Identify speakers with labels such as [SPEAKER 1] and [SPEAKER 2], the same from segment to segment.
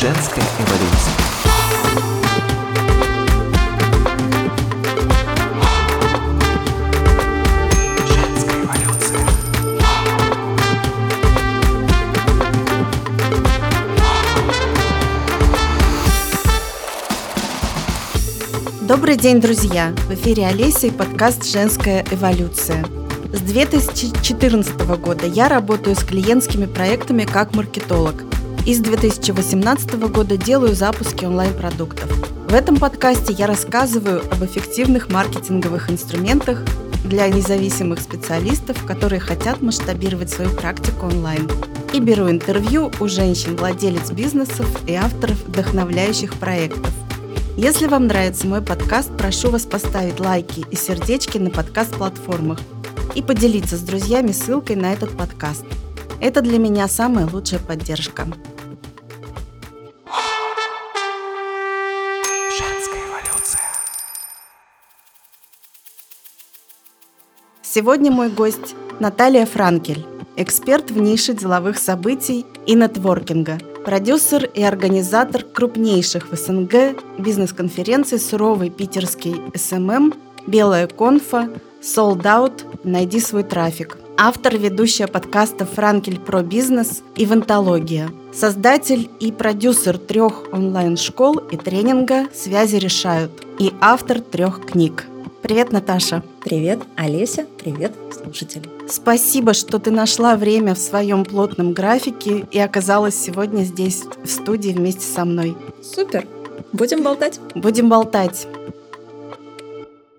[SPEAKER 1] Женская эволюция.
[SPEAKER 2] Добрый день, друзья! В эфире Олеся и подкаст «Женская эволюция». С 2014 года я работаю с клиентскими проектами как маркетолог и с 2018 года делаю запуски онлайн-продуктов. В этом подкасте я рассказываю об эффективных маркетинговых инструментах для независимых специалистов, которые хотят масштабировать свою практику онлайн. И беру интервью у женщин-владелец бизнесов и авторов вдохновляющих проектов. Если вам нравится мой подкаст, прошу вас поставить лайки и сердечки на подкаст-платформах и поделиться с друзьями ссылкой на этот подкаст. Это для меня самая лучшая поддержка. Сегодня мой гость Наталья Франкель, эксперт в нише деловых событий и нетворкинга, продюсер и организатор крупнейших в СНГ бизнес-конференций «Суровый питерский SMM», «Белая конфа», «Sold Out», «Найди свой трафик», автор ведущая подкаста «Франкель про бизнес» и «Вантология», создатель и продюсер трех онлайн-школ и тренинга «Связи решают» и автор трех книг. Привет, Наташа!
[SPEAKER 3] Привет, Олеся, привет, слушатели.
[SPEAKER 2] Спасибо, что ты нашла время в своем плотном графике и оказалась сегодня здесь, в студии, вместе со мной.
[SPEAKER 3] Супер, будем болтать.
[SPEAKER 2] Будем болтать.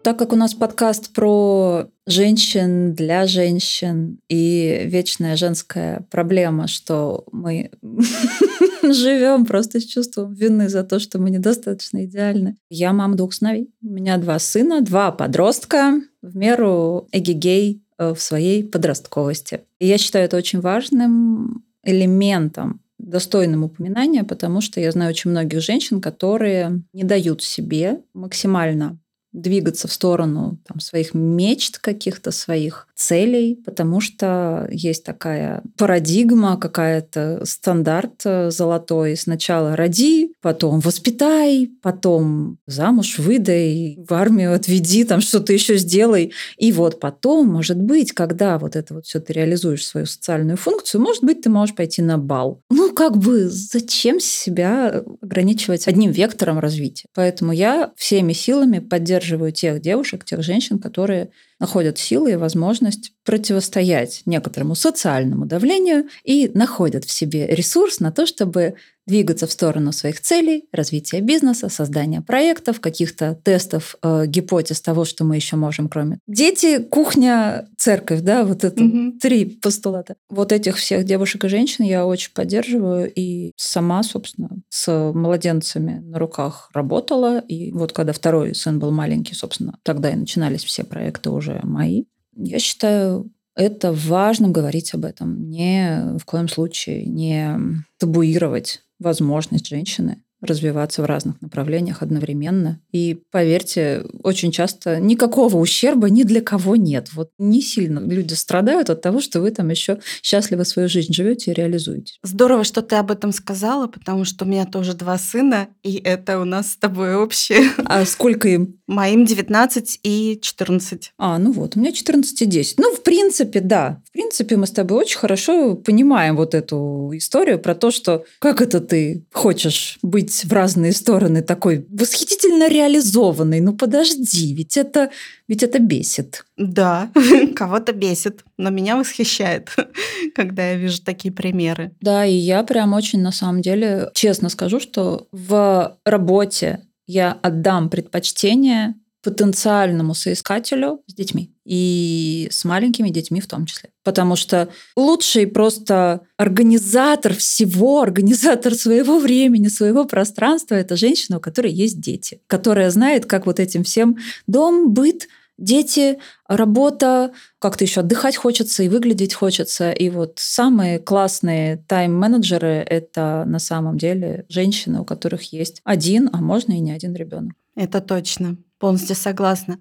[SPEAKER 3] Так как у нас подкаст про женщин для женщин и вечная женская проблема, что мы живем просто с чувством вины за то, что мы недостаточно идеальны. Я мама двух сыновей. У меня два сына, два подростка, в меру эгигей э, в своей подростковости. И я считаю это очень важным элементом достойным упоминания, потому что я знаю очень многих женщин, которые не дают себе максимально двигаться в сторону там, своих мечт, каких-то своих целей, потому что есть такая парадигма, какая-то стандарт э, золотой. Сначала роди, потом воспитай, потом замуж выдай, в армию отведи, там что-то еще сделай. И вот потом, может быть, когда вот это вот все ты реализуешь свою социальную функцию, может быть, ты можешь пойти на бал. Ну, как бы зачем себя ограничивать одним вектором развития? Поэтому я всеми силами поддерживаю поддерживаю тех девушек, тех женщин, которые находят силы и возможность противостоять некоторому социальному давлению и находят в себе ресурс на то, чтобы двигаться в сторону своих целей, развития бизнеса, создания проектов, каких-то тестов, э, гипотез того, что мы еще можем, кроме дети, кухня, церковь, да, вот это
[SPEAKER 2] Мгм.
[SPEAKER 3] три постулата. Вот этих всех девушек и женщин я очень поддерживаю и сама, собственно, с младенцами на руках работала. И вот когда второй сын был маленький, собственно, тогда и начинались все проекты уже мои. Я считаю, это важно говорить об этом, не в коем случае не табуировать возможность женщины развиваться в разных направлениях одновременно. И поверьте, очень часто никакого ущерба ни для кого нет. Вот не сильно люди страдают от того, что вы там еще счастливо свою жизнь живете и реализуете.
[SPEAKER 2] Здорово, что ты об этом сказала, потому что у меня тоже два сына, и это у нас с тобой общее.
[SPEAKER 3] А сколько им?
[SPEAKER 2] Моим 19 и 14.
[SPEAKER 3] А, ну вот, у меня 14 и 10. Ну, в принципе, да. В принципе, мы с тобой очень хорошо понимаем вот эту историю про то, что как это ты хочешь быть в разные стороны такой восхитительно реализованный. Ну, подожди, ведь это, ведь это бесит.
[SPEAKER 2] Да, кого-то бесит, но меня восхищает, когда я вижу такие примеры.
[SPEAKER 3] Да, и я прям очень, на самом деле, честно скажу, что в работе я отдам предпочтение потенциальному соискателю с детьми и с маленькими детьми в том числе. Потому что лучший просто организатор всего, организатор своего времени, своего пространства – это женщина, у которой есть дети, которая знает, как вот этим всем дом, быт, дети, работа, как-то еще отдыхать хочется и выглядеть хочется. И вот самые классные тайм-менеджеры – это на самом деле женщины, у которых есть один, а можно и не один ребенок.
[SPEAKER 2] Это точно. Полностью согласна.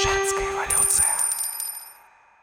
[SPEAKER 1] Женская эволюция.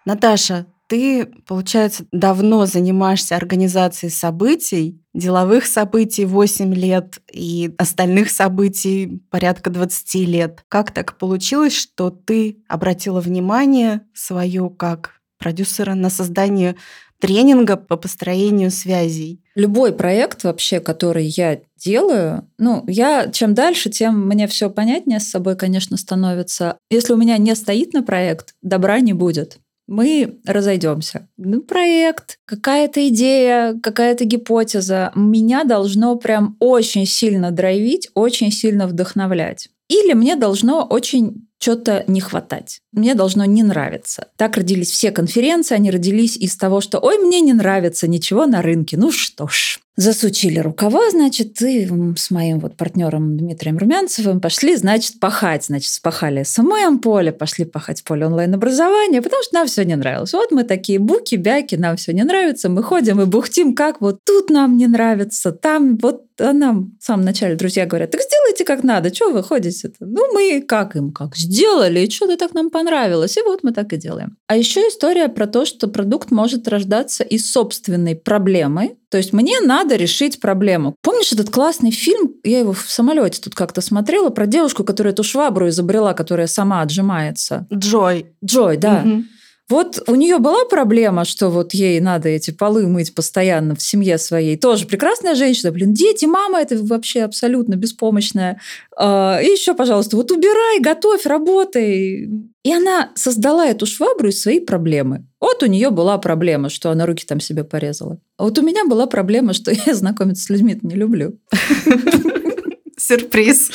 [SPEAKER 2] Наташа, ты, получается, давно занимаешься организацией событий, деловых событий 8 лет и остальных событий порядка 20 лет. Как так получилось, что ты обратила внимание свое как продюсера на создание тренинга по построению связей?
[SPEAKER 3] Любой проект вообще, который я делаю, ну, я чем дальше, тем мне все понятнее с собой, конечно, становится. Если у меня не стоит на проект, добра не будет мы разойдемся. Ну, проект, какая-то идея, какая-то гипотеза меня должно прям очень сильно драйвить, очень сильно вдохновлять. Или мне должно очень что-то не хватать. Мне должно не нравиться. Так родились все конференции, они родились из того, что «Ой, мне не нравится ничего на рынке». Ну что ж, засучили рукава, значит, и с моим вот партнером Дмитрием Румянцевым пошли, значит, пахать. Значит, спахали самое поле, пошли пахать поле онлайн-образования, потому что нам все не нравилось. Вот мы такие буки, бяки, нам все не нравится, мы ходим и бухтим, как вот тут нам не нравится, там вот а нам в самом начале друзья говорят, так сделайте как надо, что вы ходите-то? Ну, мы как им, как сделали, и что-то так нам понравилось. И вот мы так и делаем. А еще история про то, что продукт может рождаться из собственной проблемы. То есть мне надо решить проблему. Помнишь этот классный фильм? Я его в самолете тут как-то смотрела про девушку, которая эту швабру изобрела, которая сама отжимается.
[SPEAKER 2] Джой.
[SPEAKER 3] Джой, да.
[SPEAKER 2] Мгм.
[SPEAKER 3] Вот у нее была проблема, что вот ей надо эти полы мыть постоянно в семье своей. Тоже прекрасная женщина. Блин, дети, мама, это вообще абсолютно беспомощная. А, И еще, пожалуйста, вот убирай, готовь, работай. И она создала эту швабру из своей проблемы. Вот у нее была проблема, что она руки там себе порезала. А вот у меня была проблема, что я знакомиться с людьми не люблю.
[SPEAKER 2] Сюрприз.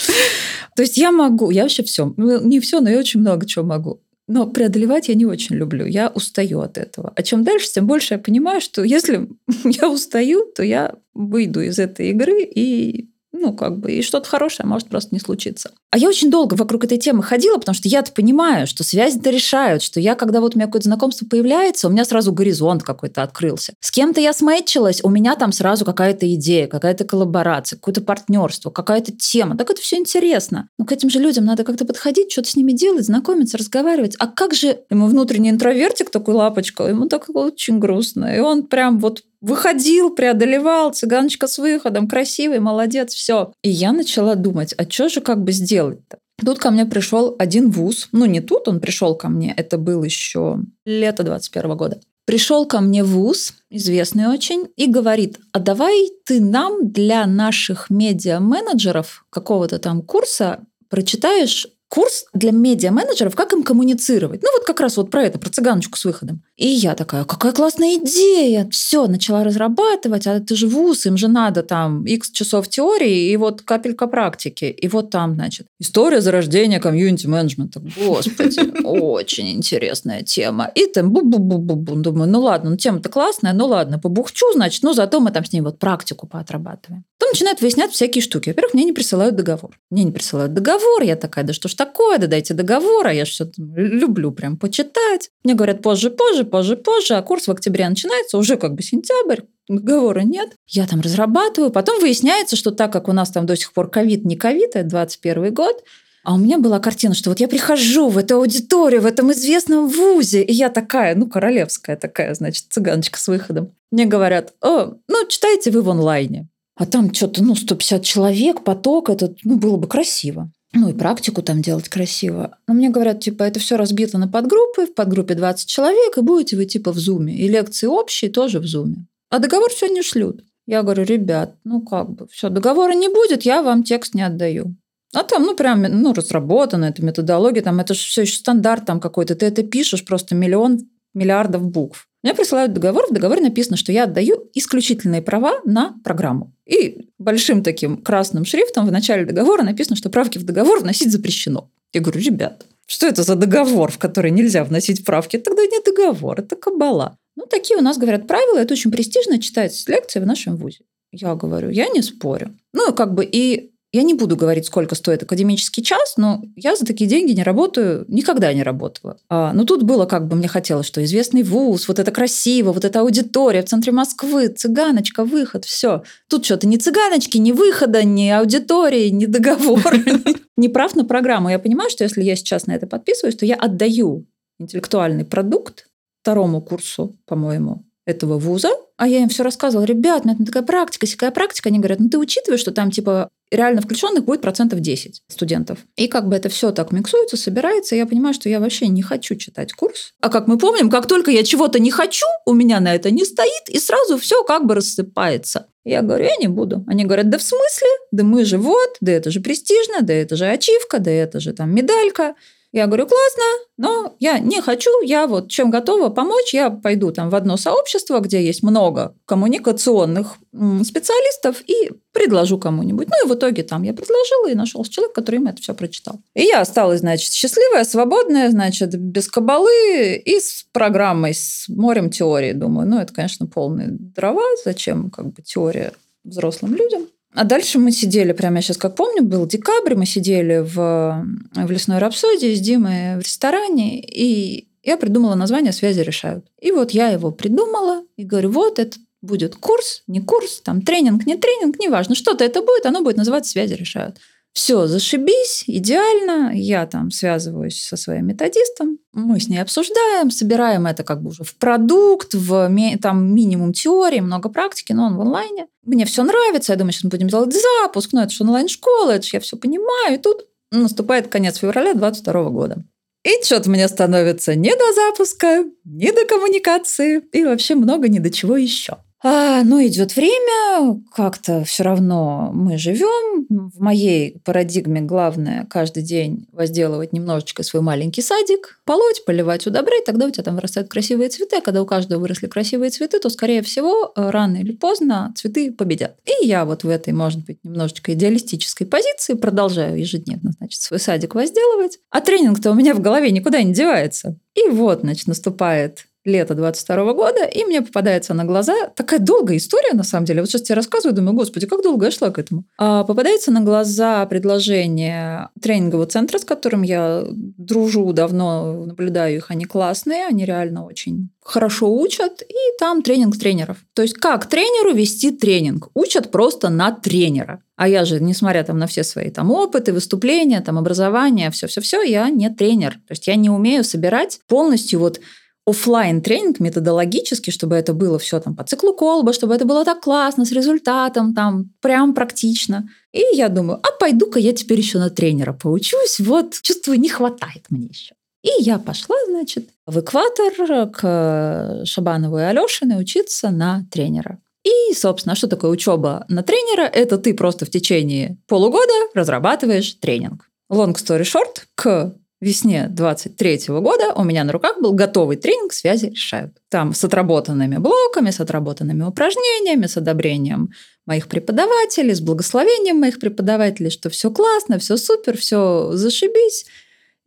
[SPEAKER 3] То есть я могу, я вообще все, не все, но я очень много чего могу. Но преодолевать я не очень люблю. Я устаю от этого. А чем дальше, тем больше я понимаю, что если я устаю, то я выйду из этой игры и ну, как бы, и что-то хорошее может просто не случиться. А я очень долго вокруг этой темы ходила, потому что я-то понимаю, что связи-то решают, что я, когда вот у меня какое-то знакомство появляется, у меня сразу горизонт какой-то открылся. С кем-то я смэтчилась, у меня там сразу какая-то идея, какая-то коллаборация, какое-то партнерство, какая-то тема. Так это все интересно. Но к этим же людям надо как-то подходить, что-то с ними делать, знакомиться, разговаривать. А как же ему внутренний интровертик такой лапочка, ему так очень грустно. И он прям вот выходил, преодолевал, цыганочка с выходом, красивый, молодец, все. И я начала думать, а что же как бы сделать-то? Тут ко мне пришел один вуз. Ну, не тут он пришел ко мне, это был еще лето 21 года. Пришел ко мне вуз, известный очень, и говорит, а давай ты нам для наших медиа-менеджеров какого-то там курса прочитаешь курс для медиа-менеджеров, как им коммуницировать. Ну, вот как раз вот про это, про цыганочку с выходом. И я такая, какая классная идея. Все, начала разрабатывать, а это же вуз, им же надо там x часов теории и вот капелька практики. И вот там, значит, история зарождения комьюнити-менеджмента. Господи, очень интересная тема. И там бу-бу-бу-бу-бу. Думаю, ну ладно, ну тема-то классная, ну ладно, побухчу, значит, ну зато мы там с ней вот практику поотрабатываем. Потом начинают выяснять всякие штуки. Во-первых, мне не присылают договор. Мне не присылают договор, я такая, да что ж такое, да дайте договор, а я что-то люблю прям почитать. Мне говорят, позже, позже, позже, позже, а курс в октябре начинается, уже как бы сентябрь, договора нет. Я там разрабатываю. Потом выясняется, что так как у нас там до сих пор ковид, не ковид, это 21 год, а у меня была картина, что вот я прихожу в эту аудиторию, в этом известном вузе, и я такая, ну, королевская такая, значит, цыганочка с выходом. Мне говорят, о, ну, читайте вы в онлайне. А там что-то, ну, 150 человек, поток этот, ну, было бы красиво. Ну, и практику там делать красиво. Но мне говорят, типа, это все разбито на подгруппы, в подгруппе 20 человек, и будете вы, типа, в зуме. И лекции общие тоже в зуме. А договор все не шлют. Я говорю, ребят, ну как бы, все, договора не будет, я вам текст не отдаю. А там, ну, прям, ну, разработана эта методология, там, это же все еще стандарт там какой-то. Ты это пишешь просто миллион миллиардов букв. Мне присылают договор, в договоре написано, что я отдаю исключительные права на программу. И большим таким красным шрифтом в начале договора написано, что правки в договор вносить запрещено. Я говорю, ребят, что это за договор, в который нельзя вносить правки? Тогда не договор, это кабала. Ну, такие у нас, говорят, правила. Это очень престижно читать лекции в нашем ВУЗе. Я говорю, я не спорю. Ну, как бы и я не буду говорить, сколько стоит академический час, но я за такие деньги не работаю, никогда не работала. А, но тут было как бы, мне хотелось, что известный вуз, вот это красиво, вот эта аудитория в центре Москвы, цыганочка, выход, все. Тут что-то ни цыганочки, ни выхода, ни аудитории, ни договор. Не прав на программу. Я понимаю, что если я сейчас на это подписываюсь, то я отдаю интеллектуальный продукт второму курсу, по-моему, этого вуза, а я им все рассказывала, ребят, ну это такая практика, всякая практика. Они говорят, ну ты учитываешь, что там типа реально включенных будет процентов 10 студентов. И как бы это все так миксуется, собирается, я понимаю, что я вообще не хочу читать курс. А как мы помним, как только я чего-то не хочу, у меня на это не стоит, и сразу все как бы рассыпается. Я говорю, я не буду. Они говорят, да в смысле? Да мы же вот, да это же престижно, да это же ачивка, да это же там медалька. Я говорю, классно, но я не хочу, я вот чем готова помочь, я пойду там в одно сообщество, где есть много коммуникационных специалистов и предложу кому-нибудь. Ну и в итоге там я предложила и нашелся человек, который им это все прочитал. И я осталась, значит, счастливая, свободная, значит, без кабалы и с программой, с морем теории. Думаю, ну это, конечно, полные дрова, зачем как бы теория взрослым людям. А дальше мы сидели, прямо я сейчас как помню, был декабрь, мы сидели в, в лесной рапсодии с Димой в ресторане, и я придумала название «Связи решают». И вот я его придумала, и говорю, вот это будет курс, не курс, там тренинг, не тренинг, неважно, что-то это будет, оно будет называться «Связи решают». Все, зашибись, идеально. Я там связываюсь со своим методистом, мы с ней обсуждаем, собираем это как бы уже в продукт, в там минимум теории, много практики, но он в онлайне. Мне все нравится, я думаю, сейчас мы будем делать запуск, но это же онлайн-школа, это же я все понимаю. И тут наступает конец февраля 2022 года. И что-то мне становится не до запуска, не до коммуникации и вообще много ни до чего еще. А, но идет время, как-то все равно мы живем. В моей парадигме главное каждый день возделывать немножечко свой маленький садик, полоть, поливать, удобрять, тогда у тебя там вырастают красивые цветы. А когда у каждого выросли красивые цветы, то, скорее всего, рано или поздно цветы победят. И я вот в этой, может быть, немножечко идеалистической позиции продолжаю ежедневно, значит, свой садик возделывать. А тренинг-то у меня в голове никуда не девается. И вот, значит, наступает лета 22 года, и мне попадается на глаза такая долгая история, на самом деле. Вот сейчас тебе рассказываю, думаю, господи, как долго я шла к этому. А попадается на глаза предложение тренингового центра, с которым я дружу давно, наблюдаю их, они классные, они реально очень хорошо учат, и там тренинг тренеров. То есть как тренеру вести тренинг? Учат просто на тренера. А я же, несмотря там на все свои там опыты, выступления, там образование, все-все-все, я не тренер. То есть я не умею собирать полностью вот офлайн тренинг методологически, чтобы это было все там по циклу колба, чтобы это было так классно, с результатом, там прям практично. И я думаю, а пойду-ка я теперь еще на тренера поучусь, вот чувствую, не хватает мне еще. И я пошла, значит, в экватор к Шабанову и Алешиной учиться на тренера. И, собственно, что такое учеба на тренера? Это ты просто в течение полугода разрабатываешь тренинг. Long story short, к весне 23 года у меня на руках был готовый тренинг «Связи решают». Там с отработанными блоками, с отработанными упражнениями, с одобрением моих преподавателей, с благословением моих преподавателей, что все классно, все супер, все зашибись.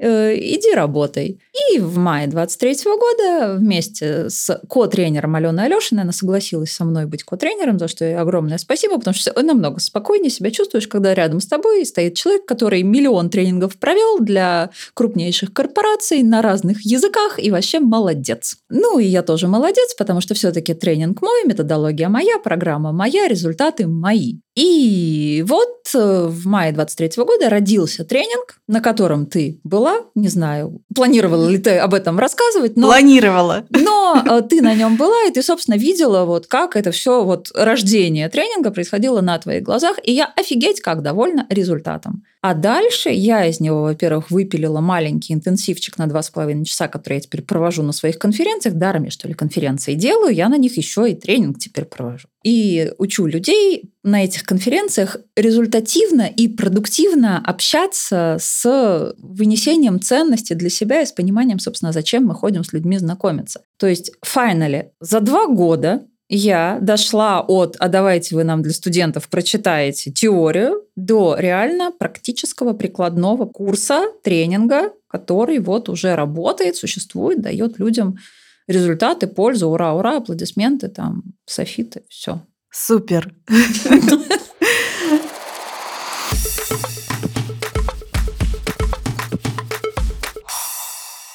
[SPEAKER 3] Э, иди работай. И в мае 23 года вместе с ко-тренером Аленой Алешиной она согласилась со мной быть ко-тренером, за что ей огромное спасибо, потому что намного спокойнее себя чувствуешь, когда рядом с тобой стоит человек, который миллион тренингов провел для крупнейших корпораций на разных языках и вообще молодец. Ну и я тоже молодец, потому что все-таки тренинг мой, методология моя, программа моя, результаты мои. И вот э, в мае 23 года родился тренинг, на котором ты была, не знаю, планировала ли ты об этом рассказывать,
[SPEAKER 2] но... Планировала.
[SPEAKER 3] Но э, ты на нем была, и ты, собственно, видела, вот как это все, вот рождение тренинга происходило на твоих глазах, и я офигеть как довольна результатом. А дальше я из него, во-первых, выпилила маленький интенсивчик на два с половиной часа, который я теперь провожу на своих конференциях. Даром я, что ли, конференции делаю, я на них еще и тренинг теперь провожу. И учу людей на этих конференциях результативно и продуктивно общаться с вынесением ценности для себя и с пониманием, собственно, зачем мы ходим с людьми знакомиться. То есть, finally, за два года я дошла от «а давайте вы нам для студентов прочитаете теорию» до реально практического прикладного курса, тренинга, который вот уже работает, существует, дает людям результаты, пользу, ура, ура, аплодисменты, там, софиты, все.
[SPEAKER 2] Супер.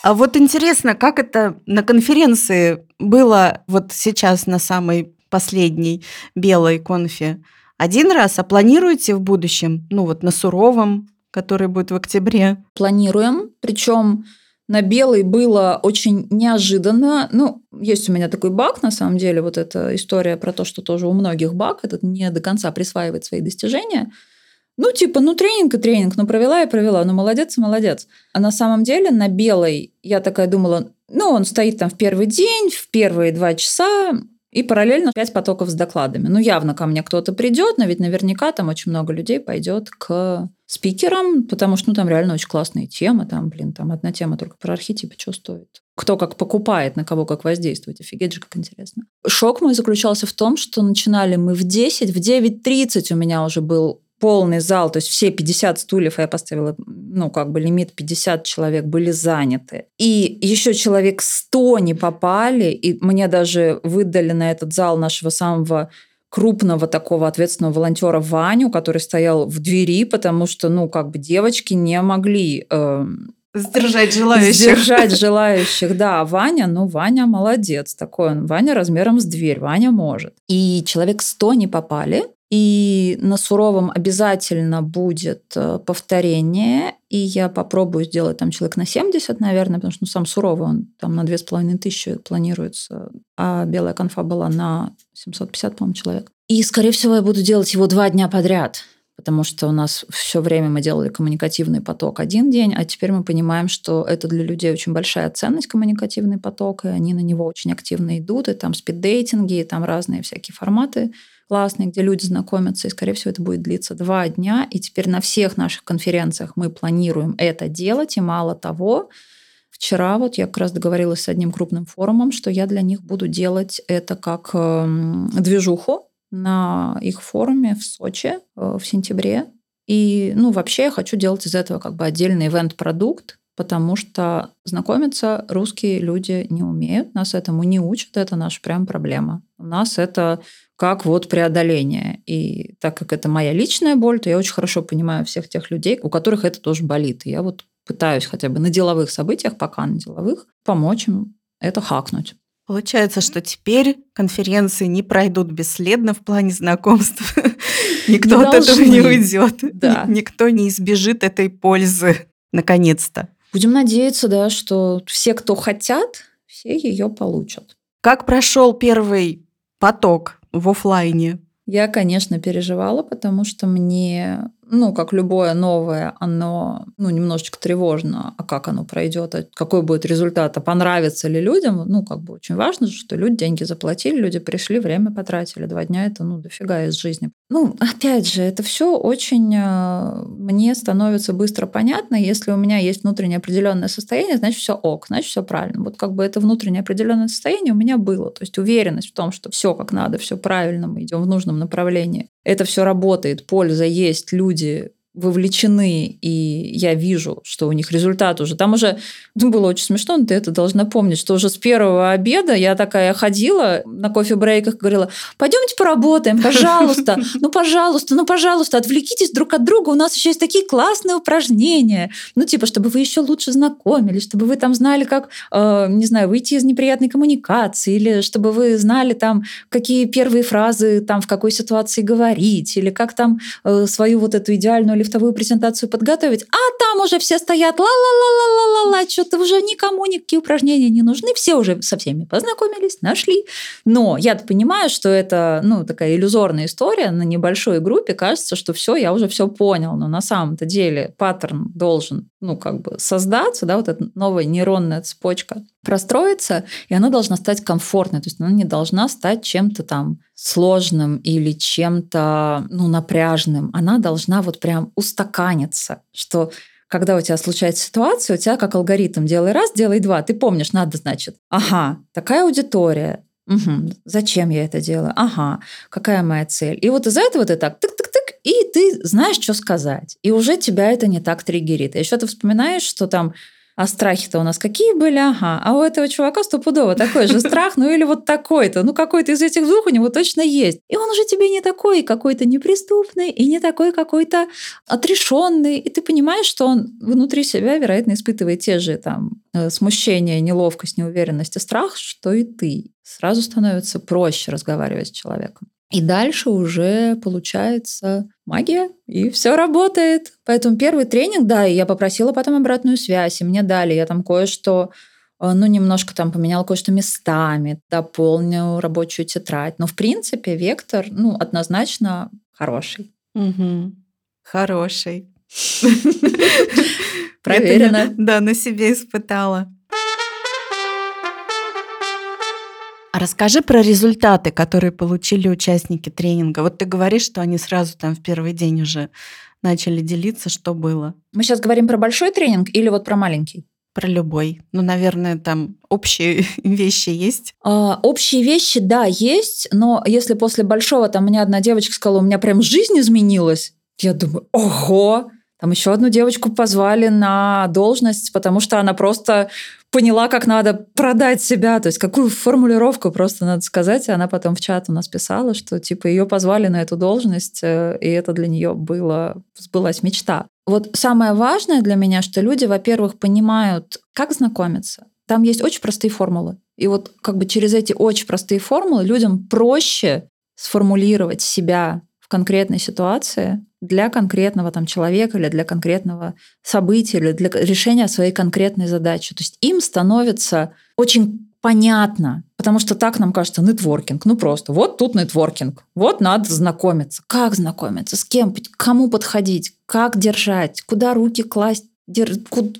[SPEAKER 2] А вот интересно, как это на конференции было вот сейчас на самой последней белой конфе? Один раз, а планируете в будущем? Ну вот на суровом, который будет в октябре?
[SPEAKER 3] Планируем, причем На белый было очень неожиданно. Ну, есть у меня такой баг, на самом деле, вот эта история про то, что тоже у многих баг, этот не до конца присваивает свои достижения. Ну, типа, ну, тренинг и тренинг, ну, провела и провела, ну, молодец и молодец. А на самом деле на белой я такая думала, ну, он стоит там в первый день, в первые два часа, и параллельно пять потоков с докладами. Ну, явно ко мне кто-то придет, но ведь наверняка там очень много людей пойдет к спикерам, потому что ну, там реально очень классные темы. Там, блин, там одна тема только про архетипы, что стоит. Кто как покупает, на кого как воздействовать. Офигеть же, как интересно. Шок мой заключался в том, что начинали мы в 10, в 9.30 у меня уже был полный зал, то есть все 50 стульев я поставила, ну, как бы лимит 50 человек были заняты. И еще человек 100 не попали, и мне даже выдали на этот зал нашего самого крупного такого ответственного волонтера Ваню, который стоял в двери, потому что, ну, как бы девочки не могли э,
[SPEAKER 2] Сдержать желающих.
[SPEAKER 3] Сдержать желающих, да. Ваня, ну, Ваня молодец такой. Он, Ваня размером с дверь, Ваня может. И человек 100 не попали. И на суровом обязательно будет э, повторение. И я попробую сделать там человек на 70, наверное, потому что ну, сам суровый, он там на 2500 планируется, а белая конфа была на 750, по-моему, человек. И, скорее всего, я буду делать его два дня подряд, потому что у нас все время мы делали коммуникативный поток один день, а теперь мы понимаем, что это для людей очень большая ценность, коммуникативный поток, и они на него очень активно идут, и там спиддейтинги, и там разные всякие форматы классный, где люди знакомятся, и, скорее всего, это будет длиться два дня. И теперь на всех наших конференциях мы планируем это делать, и мало того, Вчера вот я как раз договорилась с одним крупным форумом, что я для них буду делать это как эм, движуху на их форуме в Сочи э, в сентябре. И, ну, вообще я хочу делать из этого как бы отдельный ивент-продукт, потому что знакомиться русские люди не умеют, нас этому не учат, это наша прям проблема. У нас это как вот преодоление. И так как это моя личная боль, то я очень хорошо понимаю всех тех людей, у которых это тоже болит. И я вот пытаюсь хотя бы на деловых событиях, пока на деловых, помочь им это хакнуть.
[SPEAKER 2] Получается, что теперь конференции не пройдут бесследно в плане знакомств. Никто от этого не уйдет. Никто не избежит этой пользы. Наконец-то.
[SPEAKER 3] Будем надеяться, да, что все, кто хотят, все ее получат.
[SPEAKER 2] Как прошел первый поток в офлайне?
[SPEAKER 3] Я, конечно, переживала, потому что мне ну, как любое новое, оно, ну, немножечко тревожно, а как оно пройдет, а какой будет результат, а понравится ли людям, ну, как бы очень важно, что люди деньги заплатили, люди пришли, время потратили, два дня это, ну, дофига из жизни. Ну, опять же, это все очень э, мне становится быстро понятно, если у меня есть внутреннее определенное состояние, значит, все ок, значит, все правильно. Вот как бы это внутреннее определенное состояние у меня было, то есть уверенность в том, что все как надо, все правильно, мы идем в нужном направлении это все работает, польза есть, люди вовлечены, и я вижу, что у них результат уже. Там уже ну, было очень смешно, но ты это должна помнить, что уже с первого обеда я такая ходила на кофе-брейках, говорила, пойдемте поработаем, пожалуйста, ну, пожалуйста, ну, пожалуйста, отвлекитесь друг от друга, у нас еще есть такие классные упражнения, ну, типа, чтобы вы еще лучше знакомились, чтобы вы там знали, как, э, не знаю, выйти из неприятной коммуникации, или чтобы вы знали там, какие первые фразы там в какой ситуации говорить, или как там э, свою вот эту идеальную лифтовую презентацию подготовить, а там уже все стоят ла-ла-ла-ла-ла-ла, что-то уже никому никакие упражнения не нужны, все уже со всеми познакомились, нашли. Но я понимаю, что это ну, такая иллюзорная история, на небольшой группе кажется, что все, я уже все понял, но на самом-то деле паттерн должен ну, как бы создаться, да, вот эта новая нейронная цепочка простроиться, и она должна стать комфортной, то есть она не должна стать чем-то там сложным или чем-то ну, напряжным. Она должна вот прям устаканиться, что когда у тебя случается ситуация, у тебя как алгоритм делай раз, делай два. Ты помнишь, надо, значит, ага, такая аудитория, Угу. Зачем я это делаю? Ага, какая моя цель? И вот из-за этого ты так тык-тык-тык, и ты знаешь, что сказать. И уже тебя это не так триггерит. И еще ты вспоминаешь, что там а страхи-то у нас какие были? Ага. А у этого чувака стопудово такой же страх, ну или вот такой-то. Ну какой-то из этих двух у него точно есть. И он уже тебе не такой какой-то неприступный и не такой какой-то отрешенный. И ты понимаешь, что он внутри себя, вероятно, испытывает те же там э, смущение, неловкость, неуверенность и страх, что и ты. Сразу становится проще разговаривать с человеком. И дальше уже получается магия, и все работает. Поэтому первый тренинг, да, и я попросила потом обратную связь, и мне дали. Я там кое-что э, ну, немножко там поменяла кое-что местами, дополнил рабочую тетрадь. Но, в принципе, вектор, ну, однозначно хороший.
[SPEAKER 2] Угу. Хороший.
[SPEAKER 3] Проверено.
[SPEAKER 2] Да, на себе испытала. А расскажи про результаты, которые получили участники тренинга. Вот ты говоришь, что они сразу там в первый день уже начали делиться, что было.
[SPEAKER 3] Мы сейчас говорим про большой тренинг или вот про маленький?
[SPEAKER 2] Про любой. Ну, наверное, там общие вещи есть.
[SPEAKER 3] А, общие вещи, да, есть, но если после большого, там мне одна девочка сказала, у меня прям жизнь изменилась, я думаю, ого, там еще одну девочку позвали на должность, потому что она просто поняла, как надо продать себя, то есть какую формулировку просто надо сказать. И она потом в чат у нас писала, что типа ее позвали на эту должность, э, и это для нее было, сбылась мечта. Вот самое важное для меня, что люди, во-первых, понимают, как знакомиться. Там есть очень простые формулы. И вот как бы через эти очень простые формулы людям проще сформулировать себя в конкретной ситуации для конкретного там человека или для конкретного события или для решения своей конкретной задачи. То есть им становится очень понятно, потому что так нам кажется нетворкинг. Ну просто вот тут нетворкинг, вот надо знакомиться. Как знакомиться, с кем, кому подходить, как держать, куда руки класть,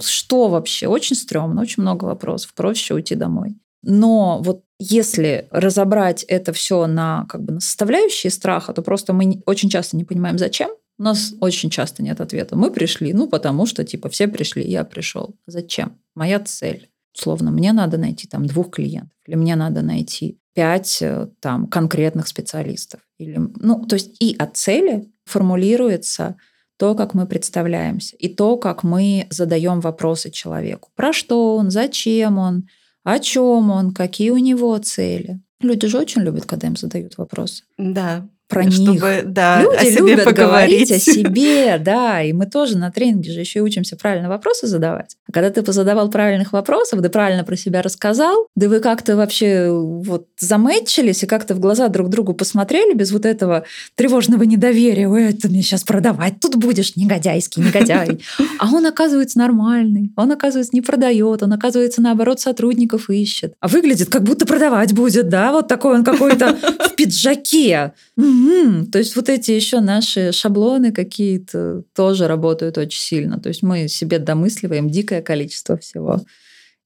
[SPEAKER 3] что вообще? Очень стрёмно, очень много вопросов. Проще уйти домой. Но вот если разобрать это все на, как бы, на составляющие страха, то просто мы очень часто не понимаем, зачем. У нас очень часто нет ответа. Мы пришли, ну, потому что, типа, все пришли, я пришел. Зачем? Моя цель. Условно, мне надо найти там двух клиентов, или мне надо найти пять э, там конкретных специалистов. Или, ну, то есть и от цели формулируется то, как мы представляемся, и то, как мы задаем вопросы человеку. Про что он, зачем он, о чем он, какие у него цели. Люди же очень любят, когда им задают вопросы.
[SPEAKER 2] Да,
[SPEAKER 3] про
[SPEAKER 2] чтобы,
[SPEAKER 3] них.
[SPEAKER 2] Да,
[SPEAKER 3] Люди
[SPEAKER 2] о себе
[SPEAKER 3] любят
[SPEAKER 2] поговорить.
[SPEAKER 3] говорить о себе, да, и мы тоже на тренинге же еще и учимся правильно вопросы задавать. А когда ты позадавал правильных вопросов, да правильно про себя рассказал, да вы как-то вообще вот замэтчились и как-то в глаза друг другу посмотрели без вот этого тревожного недоверия, ой, ты мне сейчас продавать тут будешь, негодяйский негодяй. А он оказывается нормальный, он оказывается не продает, он оказывается наоборот сотрудников ищет. А выглядит как будто продавать будет, да, вот такой он какой-то в пиджаке. Угу. То есть вот эти еще наши шаблоны какие-то тоже работают очень сильно. То есть мы себе домысливаем дикое количество всего.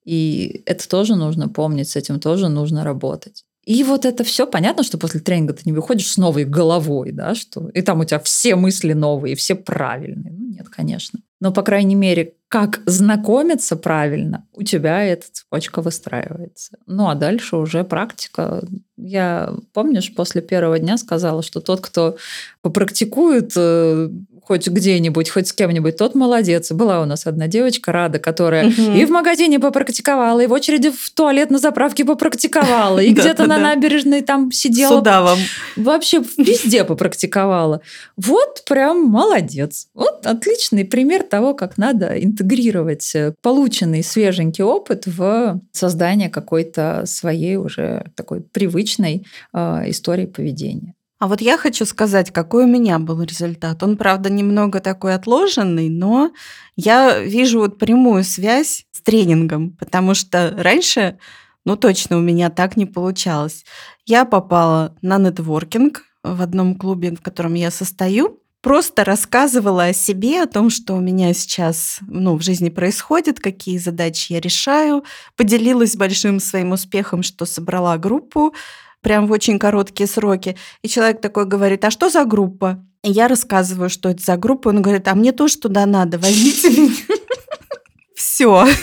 [SPEAKER 3] И это тоже нужно помнить, с этим тоже нужно работать. И вот это все понятно, что после тренинга ты не выходишь с новой головой, да, что и там у тебя все мысли новые, все правильные. Ну нет, конечно. Но, по крайней мере, как знакомиться правильно, у тебя эта цепочка выстраивается. Ну, а дальше уже практика. Я, помнишь, после первого дня сказала, что тот, кто попрактикует э, хоть где-нибудь, хоть с кем-нибудь, тот молодец. Была у нас одна девочка, Рада, которая угу. и в магазине попрактиковала, и в очереди в туалет на заправке попрактиковала, и где-то на набережной там сидела.
[SPEAKER 2] Сюда вам.
[SPEAKER 3] Вообще везде попрактиковала. Вот прям молодец. Вот отличный пример того, как надо интегрировать э, полученный свеженький опыт в создание какой-то своей уже такой привычной э, истории поведения.
[SPEAKER 2] А вот я хочу сказать, какой у меня был результат. Он, правда, немного такой отложенный, но я вижу вот прямую связь с тренингом, потому что раньше, ну точно у меня так не получалось. Я попала на нетворкинг в одном клубе, в котором я состою, просто рассказывала о себе, о том, что у меня сейчас ну, в жизни происходит, какие задачи я решаю, поделилась большим своим успехом, что собрала группу, прям в очень короткие сроки. И человек такой говорит, а что за группа? И я рассказываю, что это за группа. Он говорит, а мне тоже туда надо, возьмите меня. Все.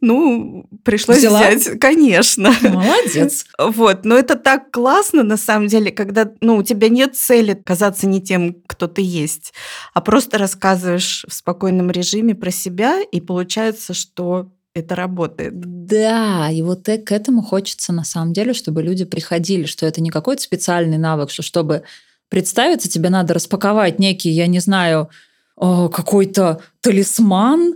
[SPEAKER 2] Ну, пришлось
[SPEAKER 3] Взяла?
[SPEAKER 2] взять, конечно.
[SPEAKER 3] Молодец.
[SPEAKER 2] Вот, но это так классно, на самом деле, когда, ну, у тебя нет цели казаться не тем, кто ты есть, а просто рассказываешь в спокойном режиме про себя, и получается, что это работает.
[SPEAKER 3] Да, и вот к этому хочется на самом деле, чтобы люди приходили, что это не какой-то специальный навык, что чтобы представиться, тебе надо распаковать некий, я не знаю, э, какой-то талисман,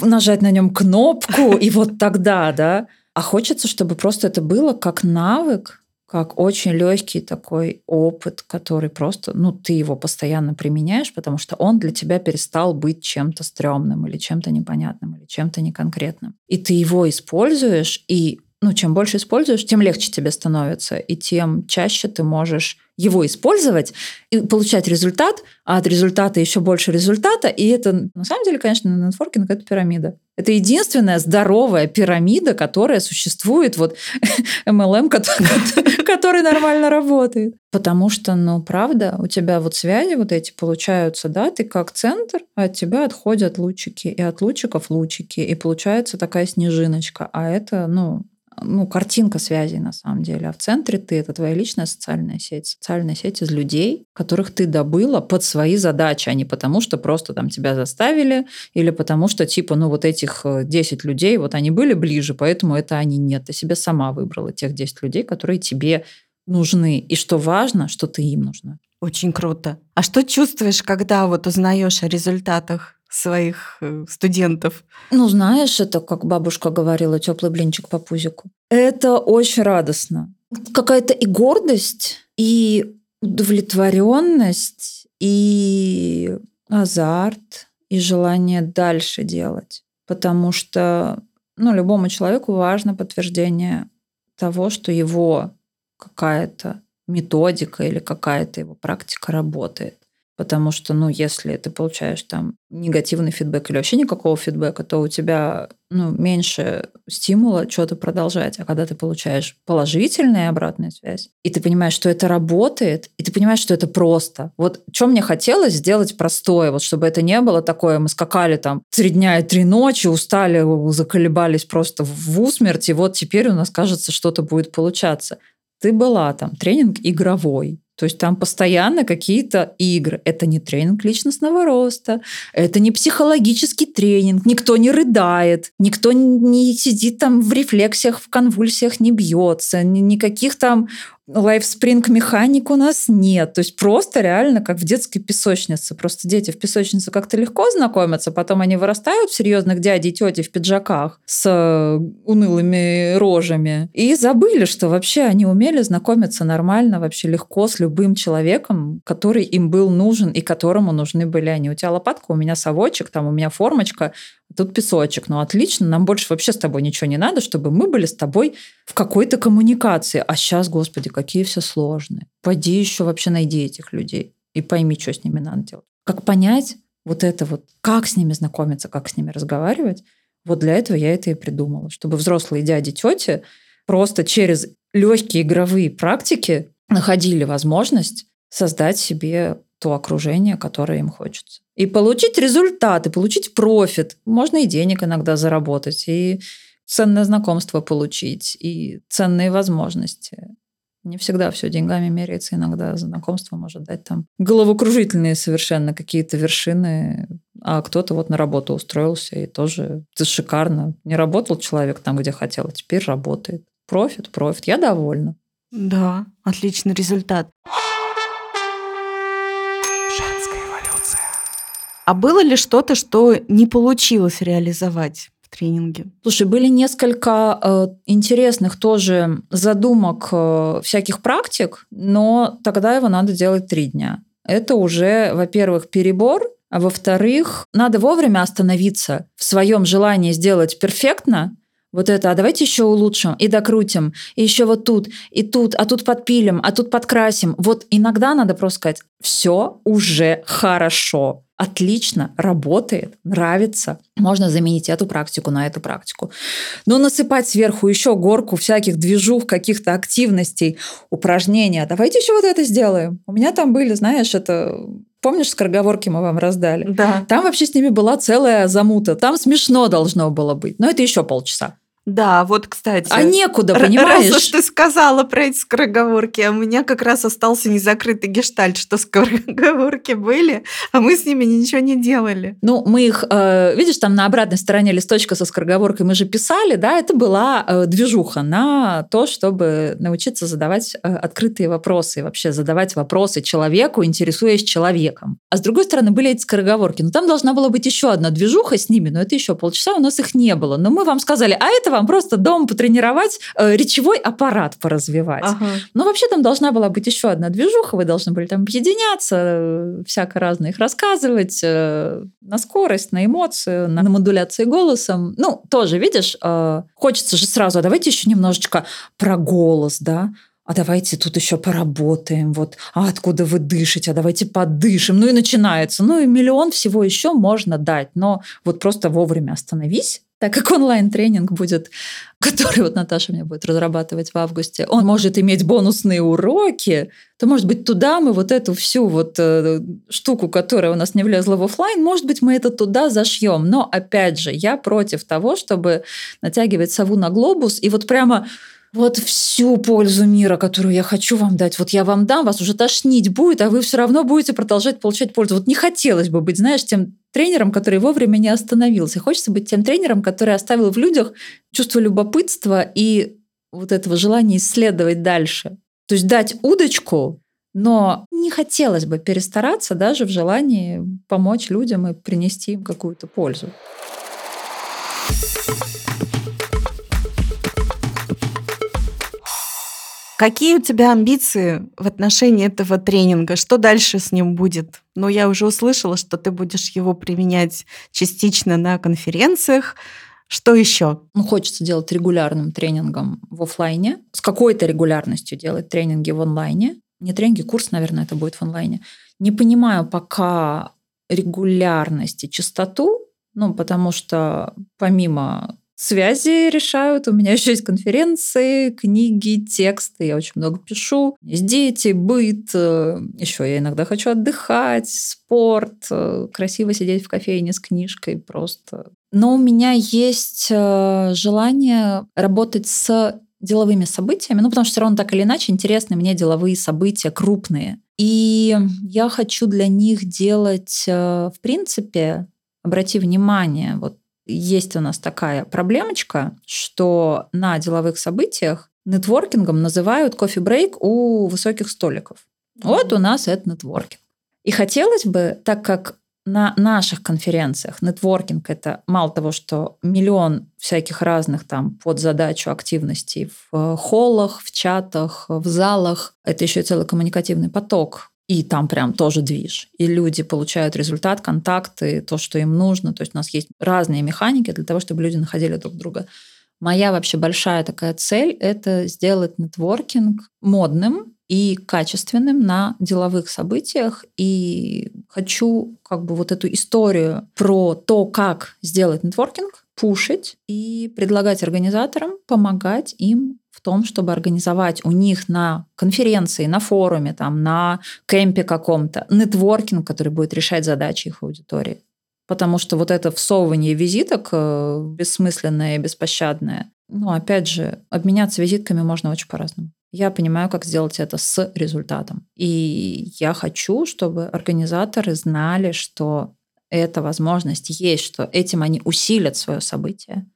[SPEAKER 3] нажать на нем кнопку, и вот тогда, да. А хочется, чтобы просто это было как навык, как очень легкий такой опыт, который просто, ну, ты его постоянно применяешь, потому что он для тебя перестал быть чем-то стрёмным или чем-то непонятным или чем-то неконкретным. И ты его используешь, и ну, чем больше используешь, тем легче тебе становится, и тем чаще ты можешь его использовать и получать результат, а от результата еще больше результата. И это, на самом деле, конечно, нетворкинг – это пирамида. Это единственная здоровая пирамида, которая существует, вот MLM, который, который нормально работает. Потому что, ну, правда, у тебя вот связи вот эти получаются, да, ты как центр, а от тебя отходят лучики, и от лучиков лучики, и получается такая снежиночка. А это, ну, ну, картинка связей на самом деле. А в центре ты — это твоя личная социальная сеть. Социальная сеть из людей, которых ты добыла под свои задачи, а не потому, что просто там тебя заставили или потому, что типа, ну, вот этих 10 э, людей, вот они были ближе, поэтому это они нет. Ты себе сама выбрала тех 10 людей, которые тебе нужны. И что важно, что ты им нужна.
[SPEAKER 2] Очень круто. А что чувствуешь, когда вот узнаешь о результатах своих э, студентов.
[SPEAKER 3] Ну, знаешь, это, как бабушка говорила, теплый блинчик по пузику. Это очень радостно. Какая-то и гордость, и удовлетворенность, и азарт, и желание дальше делать. Потому что ну, любому человеку важно подтверждение того, что его какая-то методика или какая-то его практика работает. Потому что, ну, если ты получаешь там негативный фидбэк или вообще никакого фидбэка, то у тебя ну, меньше стимула что-то продолжать. А когда ты получаешь положительную обратную связь, и ты понимаешь, что это работает, и ты понимаешь, что это просто. Вот что мне хотелось сделать простое, вот чтобы это не было такое, мы скакали там три дня и три ночи, устали, заколебались просто в усмерть, и вот теперь у нас, кажется, что-то будет получаться. Ты была там, тренинг игровой, то есть там постоянно какие-то игры. Это не тренинг личностного роста, это не психологический тренинг, никто не рыдает, никто не сидит там в рефлексиях, в конвульсиях, не бьется, никаких там лайфспринг механик у нас нет. То есть просто реально как в детской песочнице. Просто дети в песочнице как-то легко знакомятся, потом они вырастают в серьезных дядей и тети в пиджаках с э, унылыми рожами и забыли, что вообще они умели знакомиться нормально, вообще легко с любым человеком, который им был нужен и которому нужны были они. У тебя лопатка, у меня совочек, там у меня формочка, тут песочек. Ну, отлично, нам больше вообще с тобой ничего не надо, чтобы мы были с тобой в какой-то коммуникации. А сейчас, господи, какие все сложные. Пойди еще вообще найди этих людей и пойми, что с ними надо делать. Как понять вот это вот, как с ними знакомиться, как с ними разговаривать, вот для этого я это и придумала, чтобы взрослые дяди, тети просто через легкие игровые практики находили возможность создать себе то окружение, которое им хочется. И получить результаты, получить профит. Можно и денег иногда заработать, и ценное знакомство получить, и ценные возможности. Не всегда все деньгами меряется, иногда знакомство может дать там головокружительные совершенно какие-то вершины, а кто-то вот на работу устроился, и тоже это шикарно. Не работал человек там, где хотел, а теперь работает. Профит, профит. Я довольна.
[SPEAKER 2] Да, отличный результат. А было ли что-то, что не получилось реализовать? в тренинге?
[SPEAKER 3] Слушай, были несколько э, интересных тоже задумок э, всяких практик, но тогда его надо делать три дня. Это уже, во-первых, перебор, а во-вторых, надо вовремя остановиться в своем желании сделать перфектно, вот это, а давайте еще улучшим и докрутим, и еще вот тут, и тут, а тут подпилим, а тут подкрасим. Вот иногда надо просто сказать, все уже хорошо, отлично, работает, нравится. Можно заменить эту практику на эту практику. Но насыпать сверху еще горку всяких движух, каких-то активностей, упражнений. Давайте еще вот это сделаем. У меня там были, знаешь, это Помнишь, скороговорки мы вам раздали?
[SPEAKER 2] Да.
[SPEAKER 3] Там вообще с ними была целая замута. Там смешно должно было быть. Но это еще полчаса.
[SPEAKER 2] Да, вот, кстати.
[SPEAKER 3] А некуда, понимаешь?
[SPEAKER 2] Раз уж ты сказала про эти скороговорки, а у меня как раз остался незакрытый гештальт, что скороговорки были, а мы с ними ничего не делали.
[SPEAKER 3] Ну, мы их, э, видишь, там на обратной стороне листочка со скороговоркой мы же писали, да, это была э, движуха на то, чтобы научиться задавать э, открытые вопросы, и вообще задавать вопросы человеку, интересуясь человеком. А с другой стороны были эти скороговорки. Но там должна была быть еще одна движуха с ними, но это еще полчаса, у нас их не было. Но мы вам сказали, а это вам просто дома потренировать, э, речевой аппарат поразвивать.
[SPEAKER 2] Ага.
[SPEAKER 3] Но вообще там должна была быть еще одна движуха, вы должны были там объединяться, э, всяко разное их рассказывать э, на скорость, на эмоцию, на, на модуляции голосом. Ну, тоже, видишь, э, хочется же сразу, а давайте еще немножечко про голос, да, а давайте тут еще поработаем, вот, а откуда вы дышите, а давайте подышим, ну и начинается, ну и миллион всего еще можно дать, но вот просто вовремя остановись, так как онлайн-тренинг будет, который вот Наташа мне будет разрабатывать в августе, он может иметь бонусные уроки, то, может быть, туда мы вот эту всю вот э, штуку, которая у нас не влезла в офлайн, может быть, мы это туда зашьем. Но, опять же, я против того, чтобы натягивать сову на глобус и вот прямо вот всю пользу мира, которую я хочу вам дать, вот я вам дам, вас уже тошнить будет, а вы все равно будете продолжать получать пользу. Вот не хотелось бы быть, знаешь, тем тренером, который вовремя не остановился. Хочется быть тем тренером, который оставил в людях чувство любопытства и вот этого желания исследовать дальше. То есть дать удочку, но не хотелось бы перестараться даже в желании помочь людям и принести им какую-то пользу.
[SPEAKER 2] Какие у тебя амбиции в отношении этого тренинга? Что дальше с ним будет? Ну, я уже услышала, что ты будешь его применять частично на конференциях. Что еще?
[SPEAKER 3] Ну, хочется делать регулярным тренингом в офлайне, с какой-то регулярностью делать тренинги в онлайне. Не тренинги, курс, наверное, это будет в онлайне. Не понимаю пока регулярность и частоту, ну, потому что помимо связи решают. У меня еще есть конференции, книги, тексты. Я очень много пишу. Есть дети, быт. э, Еще я иногда хочу отдыхать, спорт, э, красиво сидеть в кофейне с книжкой просто. Но у меня есть э, желание работать с деловыми событиями, ну, потому что все равно так или иначе интересны мне деловые события крупные. И я хочу для них делать, в принципе, обрати внимание, вот есть у нас такая проблемочка, что на деловых событиях нетворкингом называют кофе-брейк у высоких столиков. Вот у нас это нетворкинг. И хотелось бы, так как на наших конференциях нетворкинг это мало того, что миллион всяких разных там под задачу активностей в э, холлах, в чатах, в залах, это еще и целый коммуникативный поток, и там прям тоже движ. И люди получают результат, контакты, то, что им нужно. То есть у нас есть разные механики для того, чтобы люди находили друг друга. Моя вообще большая такая цель – это сделать нетворкинг модным и качественным на деловых событиях. И хочу как бы вот эту историю про то, как сделать нетворкинг, пушить и предлагать организаторам помогать им том, чтобы организовать у них на конференции, на форуме, там, на кемпе каком-то нетворкинг, который будет решать задачи их аудитории. Потому что вот это всовывание визиток э, бессмысленное и беспощадное, ну, опять же, обменяться визитками можно очень по-разному. Я понимаю, как сделать это с результатом. И я хочу, чтобы организаторы знали, что эта возможность есть, что этим они усилят свое событие,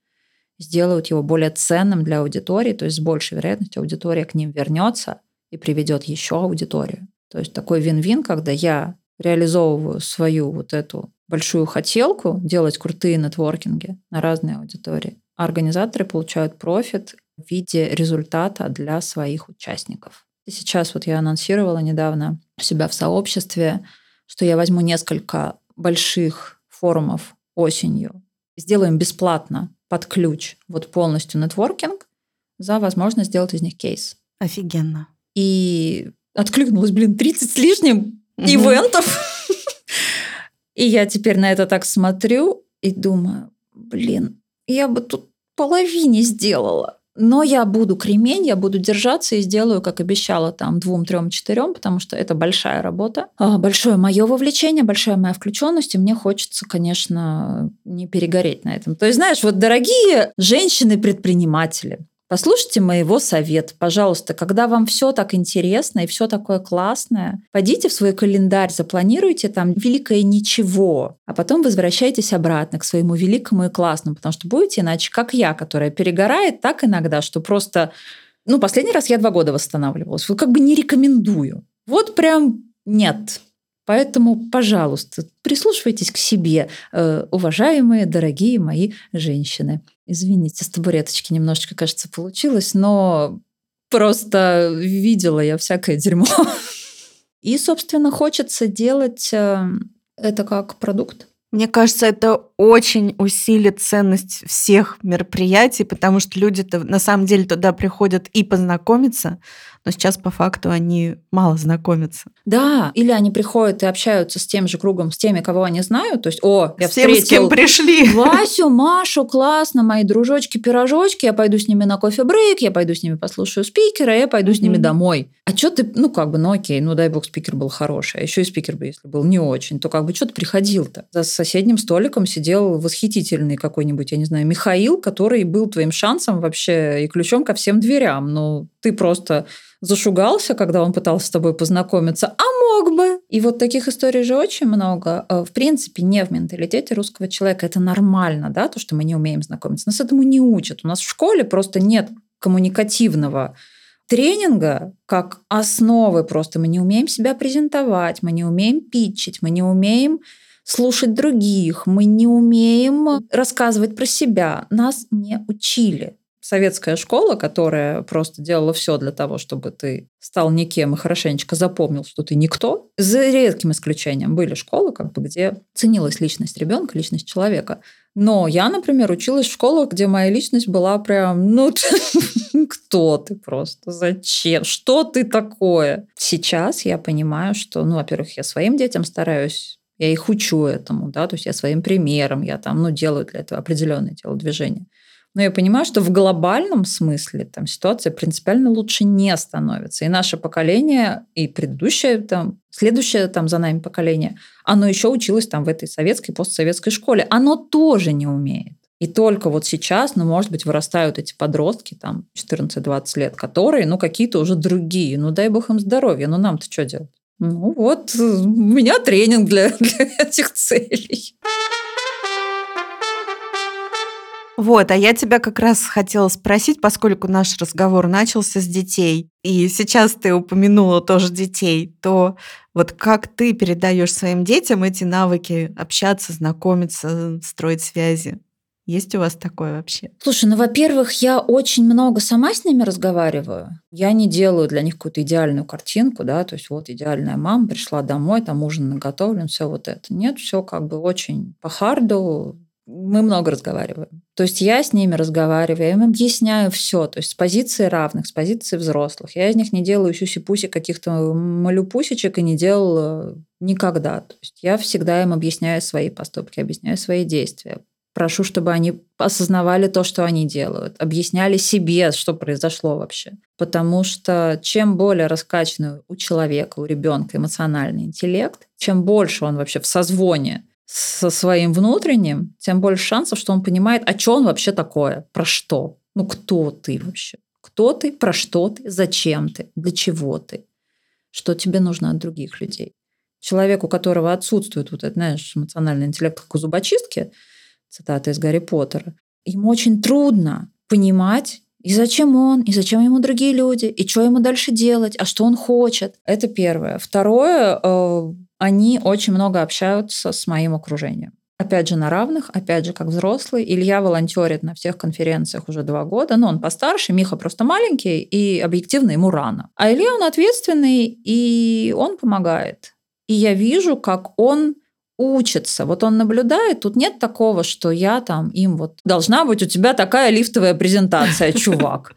[SPEAKER 3] сделают его более ценным для аудитории, то есть с большей вероятностью аудитория к ним вернется и приведет еще аудиторию. То есть такой вин-вин, когда я реализовываю свою вот эту большую хотелку делать крутые нетворкинги на разные аудитории, а организаторы получают профит в виде результата для своих участников. И сейчас вот я анонсировала недавно у себя в сообществе, что я возьму несколько больших форумов осенью, сделаем бесплатно под ключ вот полностью нетворкинг за возможность сделать из них кейс.
[SPEAKER 2] Офигенно.
[SPEAKER 3] И откликнулось, блин, 30 с лишним
[SPEAKER 2] Мгм.
[SPEAKER 3] ивентов. И я теперь на это так смотрю и думаю, блин, я бы тут половине сделала. Но я буду кремень, я буду держаться и сделаю, как обещала, там, двум, трем, четырем, потому что это большая работа. А, Большое мое вовлечение, большая моя включенность, и мне хочется, конечно, не перегореть на этом. То есть, знаешь, вот, дорогие женщины-предприниматели, Послушайте моего совета, пожалуйста, когда вам все так интересно и все такое классное, пойдите в свой календарь, запланируйте там великое ничего, а потом возвращайтесь обратно к своему великому и классному, потому что будете иначе, как я, которая перегорает так иногда, что просто... Ну, последний раз я два года восстанавливалась. Вот как бы не рекомендую. Вот прям нет. Поэтому, пожалуйста, прислушивайтесь к себе, э, уважаемые, дорогие мои женщины. Извините, с табуреточки немножечко, кажется, получилось, но просто видела я всякое дерьмо. И, собственно, хочется делать э, это как продукт.
[SPEAKER 2] Мне кажется, это очень усилит ценность всех мероприятий, потому что люди-то на самом деле туда приходят и познакомиться, но сейчас по факту они мало знакомятся.
[SPEAKER 3] Да, или они приходят и общаются с тем же кругом, с теми, кого они знают. То есть, о, я
[SPEAKER 2] с тем,
[SPEAKER 3] встретил
[SPEAKER 2] с кем пришли.
[SPEAKER 3] Васю, Машу, классно, мои дружочки, пирожочки, я пойду с ними на кофе-брейк, я пойду с ними послушаю спикера, я пойду с ними домой. А что ты, ну как бы, ну окей, ну дай бог спикер был хороший, а еще и спикер бы, если был не очень, то как бы что ты приходил-то? За соседним столиком сидел восхитительный какой-нибудь, я не знаю, Михаил, который был твоим шансом вообще и ключом ко всем дверям. Ну, ты просто зашугался, когда он пытался с тобой познакомиться, а мог бы. И вот таких историй же очень много. Э, В принципе, не в менталитете русского человека. Это нормально, да, то, что мы не умеем знакомиться. Нас этому не учат. У нас в школе просто нет коммуникативного тренинга как основы просто. Мы не умеем себя презентовать, мы не умеем питчить, мы не умеем слушать других, мы не умеем рассказывать про себя. Нас не учили. Советская школа, которая просто делала все для того, чтобы ты стал никем и хорошенечко запомнил, что ты никто. За редким исключением были школы, как бы, где ценилась личность ребенка, личность человека. Но я, например, училась в школах, где моя личность была прям, ну, кто ты просто, зачем, что ты такое? Сейчас я понимаю, что, ну, во-первых, я своим детям стараюсь я их учу этому, да, то есть я своим примером, я там, ну, делаю для этого определенные телодвижения. Но я понимаю, что в глобальном смысле там ситуация принципиально лучше не становится. И наше поколение, и предыдущее, там, следующее там за нами поколение, оно еще училось там в этой советской, постсоветской школе. Оно тоже не умеет. И только вот сейчас, ну, может быть, вырастают эти подростки, там, 14-20 лет, которые, ну, какие-то уже другие. Ну, дай бог им здоровья. Ну, нам-то что делать? Ну, вот э, у меня тренинг для, для этих целей.
[SPEAKER 2] Вот, а я тебя как раз хотела спросить, поскольку наш разговор начался с детей, и сейчас ты упомянула тоже детей, то вот как ты передаешь своим детям эти навыки общаться, знакомиться, строить связи? Есть у вас такое вообще?
[SPEAKER 3] Слушай, ну, во-первых, я очень много сама с ними разговариваю. Я не делаю для них какую-то идеальную картинку, да, то есть вот идеальная мама пришла домой, там ужин наготовлен, все вот это. Нет, все как бы очень по харду, мы много разговариваем. То есть я с ними разговариваю, я им объясняю все, то есть с позиции равных, с позиции взрослых. Я из них не делаю сюси-пуси каких-то малюпусечек и не делала никогда. То есть я всегда им объясняю свои поступки, объясняю свои действия. Прошу, чтобы они осознавали то, что они делают, объясняли себе, что произошло вообще. Потому что чем более раскачанный у человека, у ребенка эмоциональный интеллект, чем больше он вообще в созвоне со своим внутренним, тем больше шансов, что он понимает, а что он вообще такое, про что, ну кто ты вообще, кто ты, про что ты, зачем ты, для чего ты, что тебе нужно от других людей. Человек, у которого отсутствует вот этот, знаешь, эмоциональный интеллект, как у зубочистки, цитата из Гарри Поттера, ему очень трудно понимать, и зачем он, и зачем ему другие люди, и что ему дальше делать, а что он хочет. Это первое. Второе, э, они очень много общаются с моим окружением. Опять же, на равных, опять же, как взрослый. Илья волонтерит на всех конференциях уже два года. Но он постарше, Миха просто маленький, и объективно ему рано. А Илья, он ответственный, и он помогает. И я вижу, как он учится. Вот он наблюдает, тут нет такого, что я там им вот должна быть у тебя такая лифтовая презентация, чувак.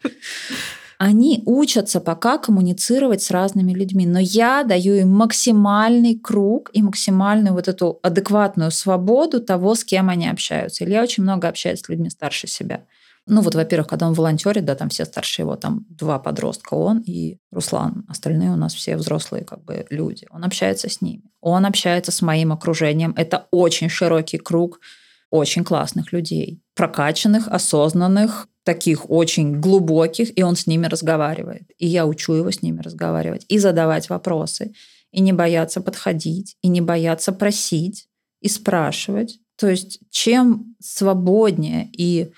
[SPEAKER 3] Они учатся пока коммуницировать с разными людьми, но я даю им максимальный круг и максимальную вот эту адекватную свободу того, с кем они общаются. Илья очень много общается с людьми старше себя. Ну вот, во-первых, когда он волонтерит, да, там все старше его, там два подростка, он и Руслан. Остальные у нас все взрослые как бы люди. Он общается с ними. Он общается с моим окружением. Это очень широкий круг очень классных людей. Прокачанных, осознанных, таких очень глубоких, и он с ними разговаривает. И я учу его с ними разговаривать и задавать вопросы, и не бояться подходить, и не бояться просить, и спрашивать. То есть чем свободнее и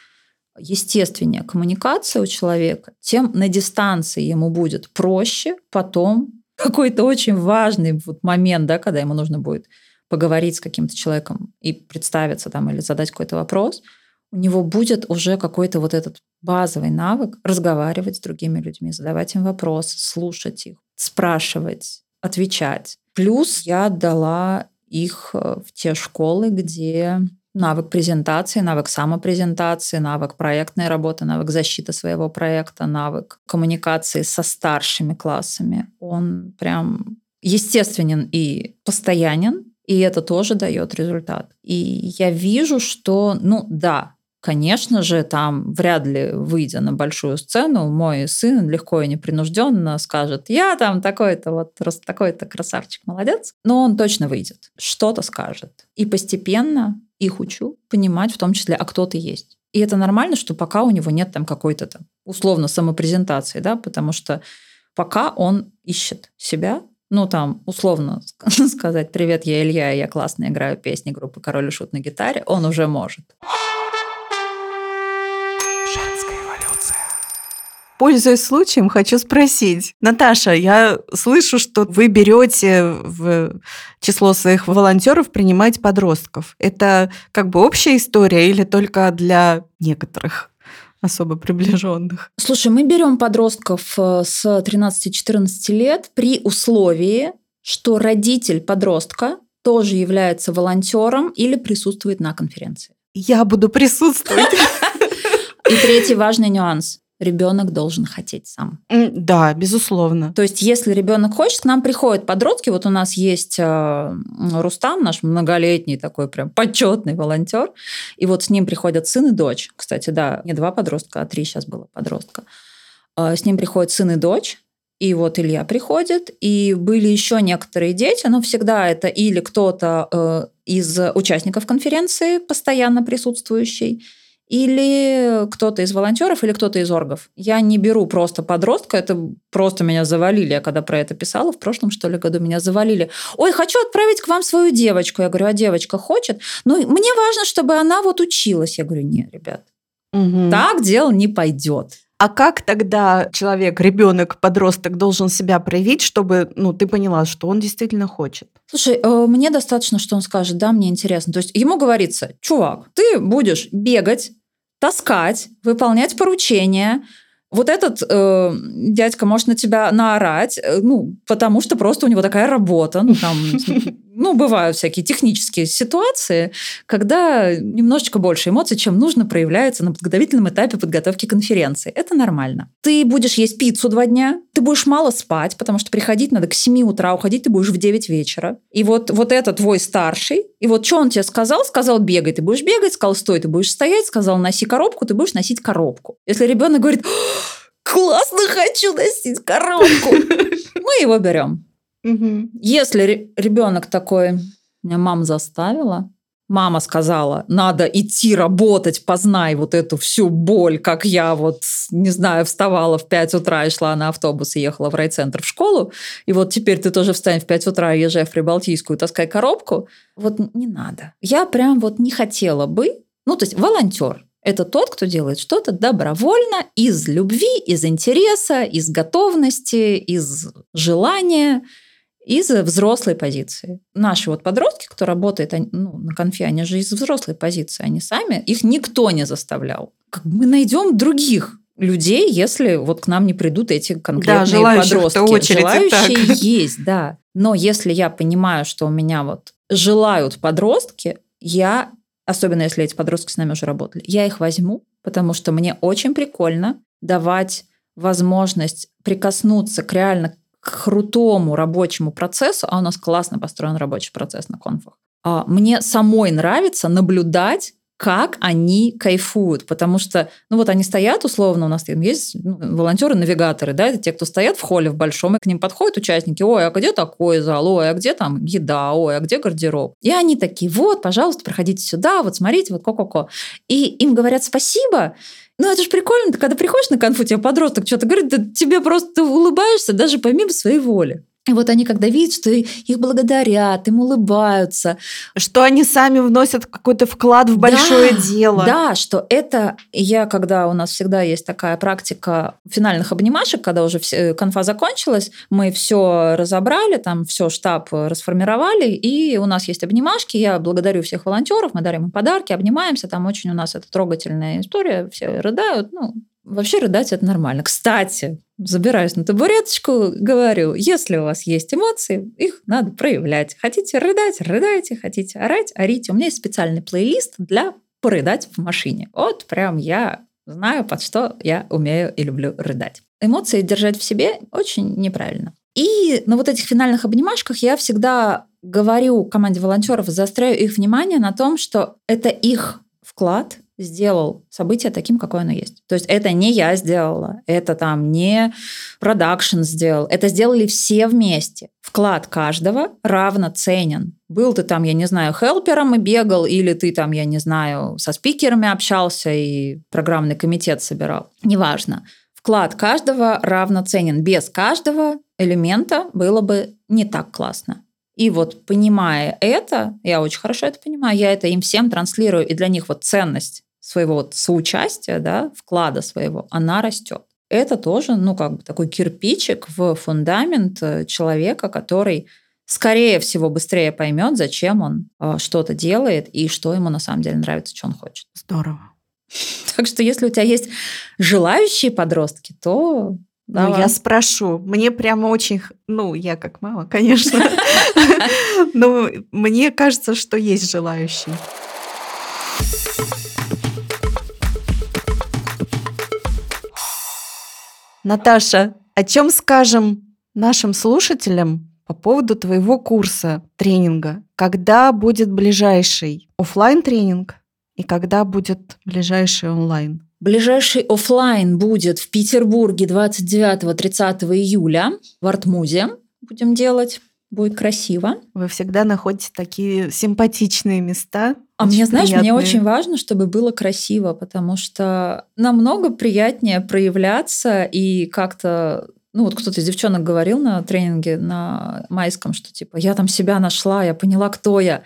[SPEAKER 3] естественнее коммуникация у человека, тем на дистанции ему будет проще потом какой-то очень важный вот момент, да, когда ему нужно будет поговорить с каким-то человеком и представиться там или задать какой-то вопрос, у него будет уже какой-то вот этот базовый навык разговаривать с другими людьми, задавать им вопросы, слушать их, спрашивать, отвечать. Плюс я дала их э, в те школы, где навык презентации, навык самопрезентации, навык проектной работы, навык защиты своего проекта, навык коммуникации со старшими классами. Он прям естественен и постоянен, и это тоже дает результат. И я вижу, что, ну да, Конечно же, там вряд ли, выйдя на большую сцену, мой сын легко и непринужденно скажет, я там такой-то вот такой-то красавчик, молодец. Но он точно выйдет, что-то скажет. И постепенно их учу понимать в том числе, а кто ты есть. И это нормально, что пока у него нет там какой-то там условно самопрезентации, да, потому что пока он ищет себя, ну, там, условно сказать «Привет, я Илья, я классно играю песни группы «Король и Шут» на гитаре», он уже может.
[SPEAKER 2] Пользуясь случаем, хочу спросить. Наташа, я слышу, что вы берете в число своих волонтеров принимать подростков. Это как бы общая история или только для некоторых? особо приближенных.
[SPEAKER 3] Слушай, мы берем подростков э, с 13-14 лет при условии, что родитель подростка тоже является волонтером или присутствует на конференции.
[SPEAKER 2] Я буду присутствовать.
[SPEAKER 3] И третий важный нюанс ребенок должен хотеть сам.
[SPEAKER 2] Да, безусловно.
[SPEAKER 3] То есть, если ребенок хочет, к нам приходят подростки. Вот у нас есть э, Рустам, наш многолетний такой прям почетный волонтер. И вот с ним приходят сын и дочь. Кстати, да, не два подростка, а три сейчас было подростка. Э, с ним приходят сын и дочь. И вот Илья приходит, и были еще некоторые дети, но всегда это или кто-то э, из участников конференции, постоянно присутствующий, или кто-то из волонтеров, или кто-то из оргов. Я не беру просто подростка, это просто меня завалили. Я когда про это писала, в прошлом, что ли, году меня завалили. Ой, хочу отправить к вам свою девочку. Я говорю, а девочка хочет? Ну, мне важно, чтобы она вот училась. Я говорю, нет, ребят, угу. так дело не пойдет.
[SPEAKER 2] А как тогда человек, ребенок, подросток должен себя проявить, чтобы ну, ты поняла, что он действительно хочет?
[SPEAKER 3] Слушай, э, мне достаточно, что он скажет, да, мне интересно. То есть ему говорится, чувак, ты будешь бегать таскать, выполнять поручения. Вот этот э, дядька может на тебя наорать, э, ну, потому что просто у него такая работа, ну, там, ну, бывают всякие технические ситуации, когда немножечко больше эмоций, чем нужно, проявляется на подготовительном этапе подготовки конференции. Это нормально. Ты будешь есть пиццу два дня, ты будешь мало спать, потому что приходить надо к 7 утра, уходить ты будешь в 9 вечера. И вот, вот это твой старший, и вот что он тебе сказал? Сказал, бегай, ты будешь бегать, сказал, стой, ты будешь стоять, сказал, носи коробку, ты будешь носить коробку. Если ребенок говорит, классно хочу носить коробку, мы его берем Угу. Если ребенок такой, меня мама заставила, мама сказала, надо идти работать, познай вот эту всю боль, как я вот, не знаю, вставала в 5 утра и шла на автобус и ехала в райцентр в школу, и вот теперь ты тоже встань в 5 утра езжай в Прибалтийскую, таскай коробку. Вот не надо. Я прям вот не хотела бы, ну, то есть волонтер, это тот, кто делает что-то добровольно, из любви, из интереса, из готовности, из желания из взрослой позиции. Наши вот подростки, кто работает ну, на конфе, они же из взрослой позиции, они сами, их никто не заставлял. Как мы найдем других людей, если вот к нам не придут эти конкретные да, подростки.
[SPEAKER 2] Очередь,
[SPEAKER 3] желающие так. есть, да. Но если я понимаю, что у меня вот желают подростки, я, особенно если эти подростки с нами уже работали, я их возьму, потому что мне очень прикольно давать возможность прикоснуться к реально крутому рабочему процессу, а у нас классно построен рабочий процесс на конфах, а, мне самой нравится наблюдать, как они кайфуют, потому что, ну вот они стоят условно, у нас там есть ну, волонтеры-навигаторы, да, это те, кто стоят в холле в большом, и к ним подходят участники, ой, а где такой зал, ой, а где там еда, ой, а где гардероб? И они такие, вот, пожалуйста, проходите сюда, вот смотрите, вот ко-ко-ко. И им говорят спасибо, ну, это же прикольно, ты когда приходишь на конфу, тебе подросток что-то говорит, да тебе просто улыбаешься даже помимо своей воли. И вот они, когда видят, что их благодарят, им улыбаются.
[SPEAKER 2] Что они сами вносят какой-то вклад в большое
[SPEAKER 3] да,
[SPEAKER 2] дело.
[SPEAKER 3] Да, что это я, когда у нас всегда есть такая практика финальных обнимашек, когда уже все, конфа закончилась, мы все разобрали, там все штаб расформировали, и у нас есть обнимашки. Я благодарю всех волонтеров, мы дарим им подарки, обнимаемся. Там очень у нас это трогательная история, все рыдают. Ну, вообще рыдать это нормально. Кстати, забираюсь на табуреточку, говорю, если у вас есть эмоции, их надо проявлять. Хотите рыдать, рыдайте, хотите орать, орите. У меня есть специальный плейлист для порыдать в машине. Вот прям я знаю, под что я умею и люблю рыдать. Эмоции держать в себе очень неправильно. И на вот этих финальных обнимашках я всегда говорю команде волонтеров, заостряю их внимание на том, что это их вклад сделал событие таким, какое оно есть. То есть это не я сделала, это там не продакшн сделал, это сделали все вместе. Вклад каждого равноценен. Был ты там, я не знаю, хелпером и бегал, или ты там, я не знаю, со спикерами общался и программный комитет собирал. Неважно. Вклад каждого равноценен. Без каждого элемента было бы не так классно. И вот понимая это, я очень хорошо это понимаю, я это им всем транслирую, и для них вот ценность своего вот соучастия, да, вклада своего, она растет. Это тоже, ну, как бы такой кирпичик в фундамент э, человека, который скорее всего быстрее поймет, зачем он э, что-то делает и что ему на самом деле нравится, что он хочет.
[SPEAKER 2] Здорово.
[SPEAKER 3] Так что если у тебя есть желающие подростки, то
[SPEAKER 2] ну, я спрошу. Мне прямо очень... Ну, я как мама, конечно. Но мне кажется, что есть желающие. Наташа, о чем скажем нашим слушателям по поводу твоего курса тренинга? Когда будет ближайший офлайн тренинг и когда будет ближайший онлайн?
[SPEAKER 3] Ближайший офлайн будет в Петербурге 29-30 июля в Артмузе. Будем делать. Будет красиво.
[SPEAKER 2] Вы всегда находите такие симпатичные места.
[SPEAKER 3] А мне, знаешь, приятные. мне очень важно, чтобы было красиво, потому что намного приятнее проявляться и как-то ну вот кто-то из девчонок говорил на тренинге на майском, что типа я там себя нашла, я поняла, кто я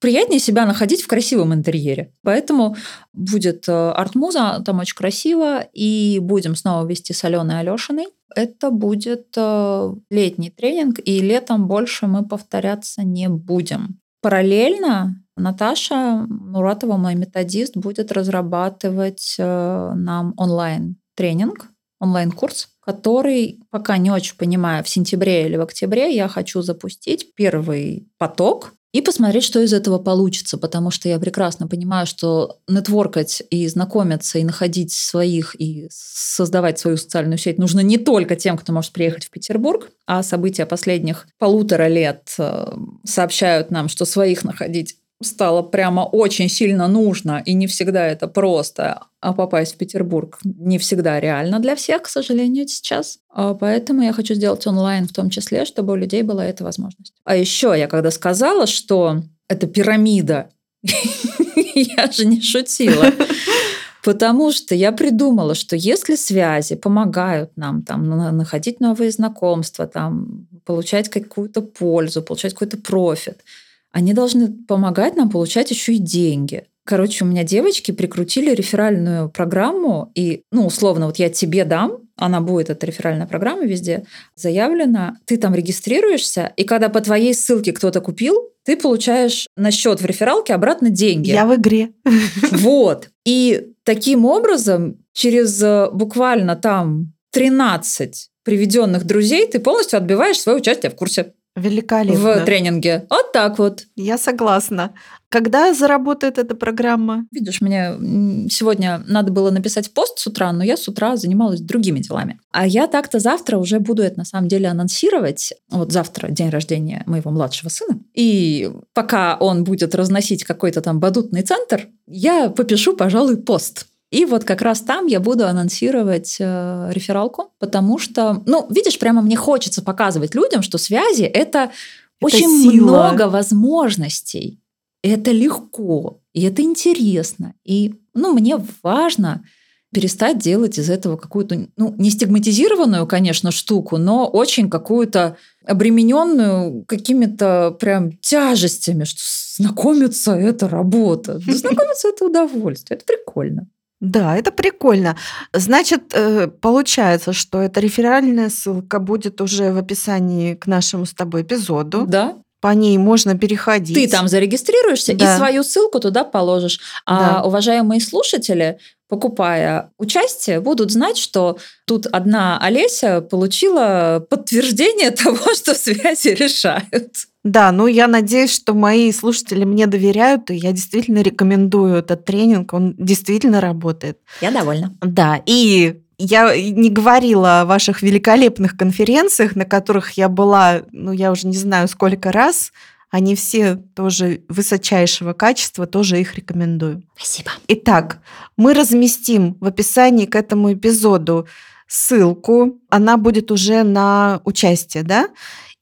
[SPEAKER 3] приятнее себя находить в красивом интерьере. Поэтому будет э, арт-муза, там очень красиво, и будем снова вести с Аленой Алешиной. Это будет э, летний тренинг, и летом больше мы повторяться не будем. Параллельно Наташа Муратова, мой методист, будет разрабатывать э, нам онлайн-тренинг, онлайн-курс, который, пока не очень понимаю, в сентябре или в октябре я хочу запустить первый поток и посмотреть, что из этого получится, потому что я прекрасно понимаю, что нетворкать и знакомиться, и находить своих, и создавать свою социальную сеть нужно не только тем, кто может приехать в Петербург, а события последних полутора лет э, сообщают нам, что своих находить стало прямо очень сильно нужно, и не всегда это просто, а попасть в Петербург не всегда реально для всех, к сожалению, сейчас. А поэтому я хочу сделать онлайн в том числе, чтобы у людей была эта возможность. А еще я когда сказала, что это пирамида, я же не шутила. Потому что я придумала, что если связи помогают нам там, находить новые знакомства, там, получать какую-то пользу, получать какой-то профит, они должны помогать нам получать еще и деньги. Короче, у меня девочки прикрутили реферальную программу, и, ну, условно, вот я тебе дам, она будет, эта реферальная программа везде заявлена, ты там регистрируешься, и когда по твоей ссылке кто-то купил, ты получаешь на счет в рефералке обратно деньги.
[SPEAKER 2] Я в игре.
[SPEAKER 3] Вот. И таким образом, через э, буквально там 13 приведенных друзей, ты полностью отбиваешь свое участие в курсе.
[SPEAKER 2] Великолепно.
[SPEAKER 3] В тренинге. Вот так вот.
[SPEAKER 2] Я согласна. Когда заработает эта программа?
[SPEAKER 3] Видишь, мне сегодня надо было написать пост с утра, но я с утра занималась другими делами. А я так-то завтра уже буду это на самом деле анонсировать. Вот завтра день рождения моего младшего сына. И пока он будет разносить какой-то там бадутный центр, я попишу, пожалуй, пост и вот как раз там я буду анонсировать э, рефералку, потому что, ну, видишь, прямо мне хочется показывать людям, что связи это, это очень сила. много возможностей. Это легко, и это интересно. И ну, мне важно перестать делать из этого какую-то, ну, не стигматизированную, конечно, штуку, но очень какую-то обремененную какими-то прям тяжестями, что знакомиться – это работа, знакомиться – это удовольствие, это прикольно.
[SPEAKER 2] Да, это прикольно. Значит, э, получается, что эта реферальная ссылка будет уже в описании к нашему с тобой эпизоду.
[SPEAKER 3] Да,
[SPEAKER 2] По ней можно переходить.
[SPEAKER 3] ты там зарегистрируешься
[SPEAKER 2] Да.
[SPEAKER 3] и свою ссылку туда положишь. А
[SPEAKER 2] Да.
[SPEAKER 3] уважаемые слушатели, покупая участие, будут знать, что тут одна Олеся получила подтверждение того, что связи решают.
[SPEAKER 2] Да, ну я надеюсь, что мои слушатели мне доверяют, и я действительно рекомендую этот тренинг, он действительно работает.
[SPEAKER 3] Я довольна.
[SPEAKER 2] Да, и я не говорила о ваших великолепных конференциях, на которых я была, ну, я уже не знаю сколько раз. Они все тоже высочайшего качества, тоже их рекомендую.
[SPEAKER 3] Спасибо.
[SPEAKER 2] Итак, мы разместим в описании к этому эпизоду ссылку. Она будет уже на участие, да?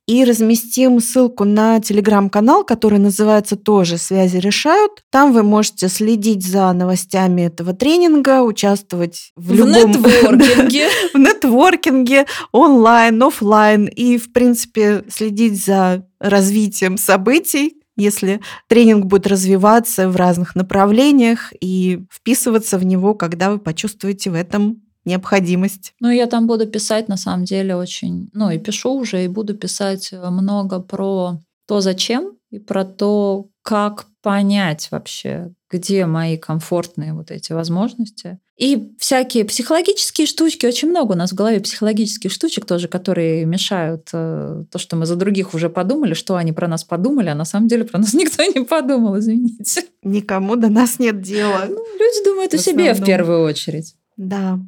[SPEAKER 2] И разместим ссылку на телеграм-канал, который называется тоже «Связи решают». Там вы можете следить за новостями этого тренинга, участвовать в,
[SPEAKER 3] В
[SPEAKER 2] любом...
[SPEAKER 3] нетворкинге.
[SPEAKER 2] в нетворкинге онлайн, офлайн и, в принципе, следить за развитием событий, если тренинг будет развиваться в разных направлениях и вписываться в него, когда вы почувствуете в этом необходимость.
[SPEAKER 3] Ну, я там буду писать, на самом деле, очень... Ну, и пишу уже, и буду писать много про то, зачем, и про то, как понять вообще, где мои комфортные вот эти возможности. И всякие психологические штучки, очень много у нас в голове психологических штучек тоже, которые мешают э, то, что мы за других уже подумали, что они про нас подумали, а на самом деле про нас никто не подумал, извините.
[SPEAKER 2] Никому до нас нет дела.
[SPEAKER 3] Ну, люди думают о
[SPEAKER 2] В
[SPEAKER 3] себе в первую очередь.
[SPEAKER 2] Да.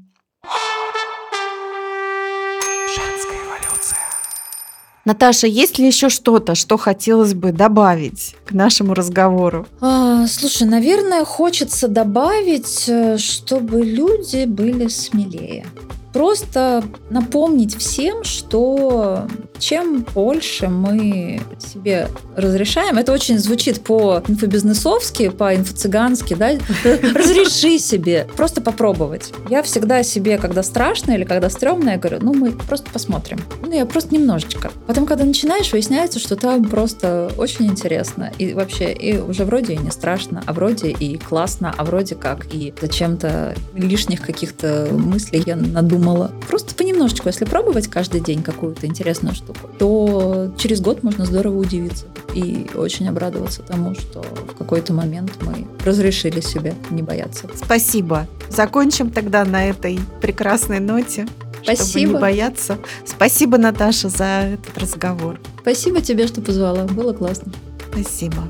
[SPEAKER 2] Наташа, есть ли еще что-то, что хотелось бы добавить к нашему разговору?
[SPEAKER 3] А, слушай, наверное, хочется добавить, э, чтобы люди были смелее. Просто напомнить всем, что чем больше мы себе разрешаем, это очень звучит по инфобизнесовски, по инфо-цыгански, да, разреши себе, просто попробовать. Я всегда себе, когда страшно или когда стрёмно, я говорю, ну мы просто посмотрим. Ну я просто немножечко. Потом, когда начинаешь, выясняется, что там просто очень интересно. И вообще, и уже вроде и не страшно, а вроде и классно, а вроде как и зачем-то лишних каких-то мыслей я надумала. Просто понемножечку, если пробовать каждый день какую-то интересную штуку, то через год можно здорово удивиться и очень обрадоваться тому, что в какой-то момент мы разрешили себе не бояться.
[SPEAKER 2] Спасибо. Закончим тогда на этой прекрасной ноте. Чтобы
[SPEAKER 3] Спасибо.
[SPEAKER 2] не бояться. Спасибо, Наташа, за этот разговор.
[SPEAKER 3] Спасибо тебе, что позвала. Было классно.
[SPEAKER 2] Спасибо.